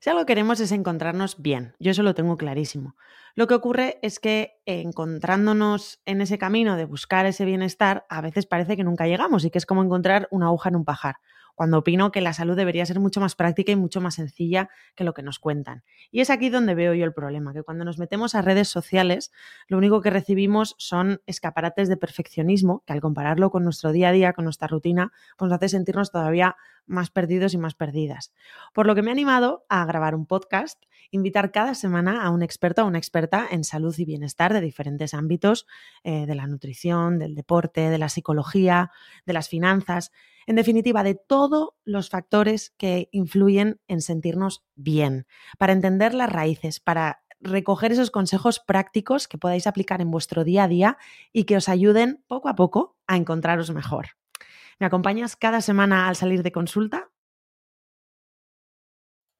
Si algo queremos es encontrarnos bien, yo eso lo tengo clarísimo. Lo que ocurre es que encontrándonos en ese camino de buscar ese bienestar, a veces parece que nunca llegamos y que es como encontrar una aguja en un pajar cuando opino que la salud debería ser mucho más práctica y mucho más sencilla que lo que nos cuentan. Y es aquí donde veo yo el problema, que cuando nos metemos a redes sociales, lo único que recibimos son escaparates de perfeccionismo, que al compararlo con nuestro día a día, con nuestra rutina, pues nos hace sentirnos todavía más perdidos y más perdidas. Por lo que me he animado a grabar un podcast, invitar cada semana a un experto o una experta en salud y bienestar de diferentes ámbitos, eh, de la nutrición, del deporte, de la psicología, de las finanzas, en definitiva, de todos los factores que influyen en sentirnos bien, para entender las raíces, para recoger esos consejos prácticos que podáis aplicar en vuestro día a día y que os ayuden poco a poco a encontraros mejor. ¿Me acompañas cada semana al salir de consulta?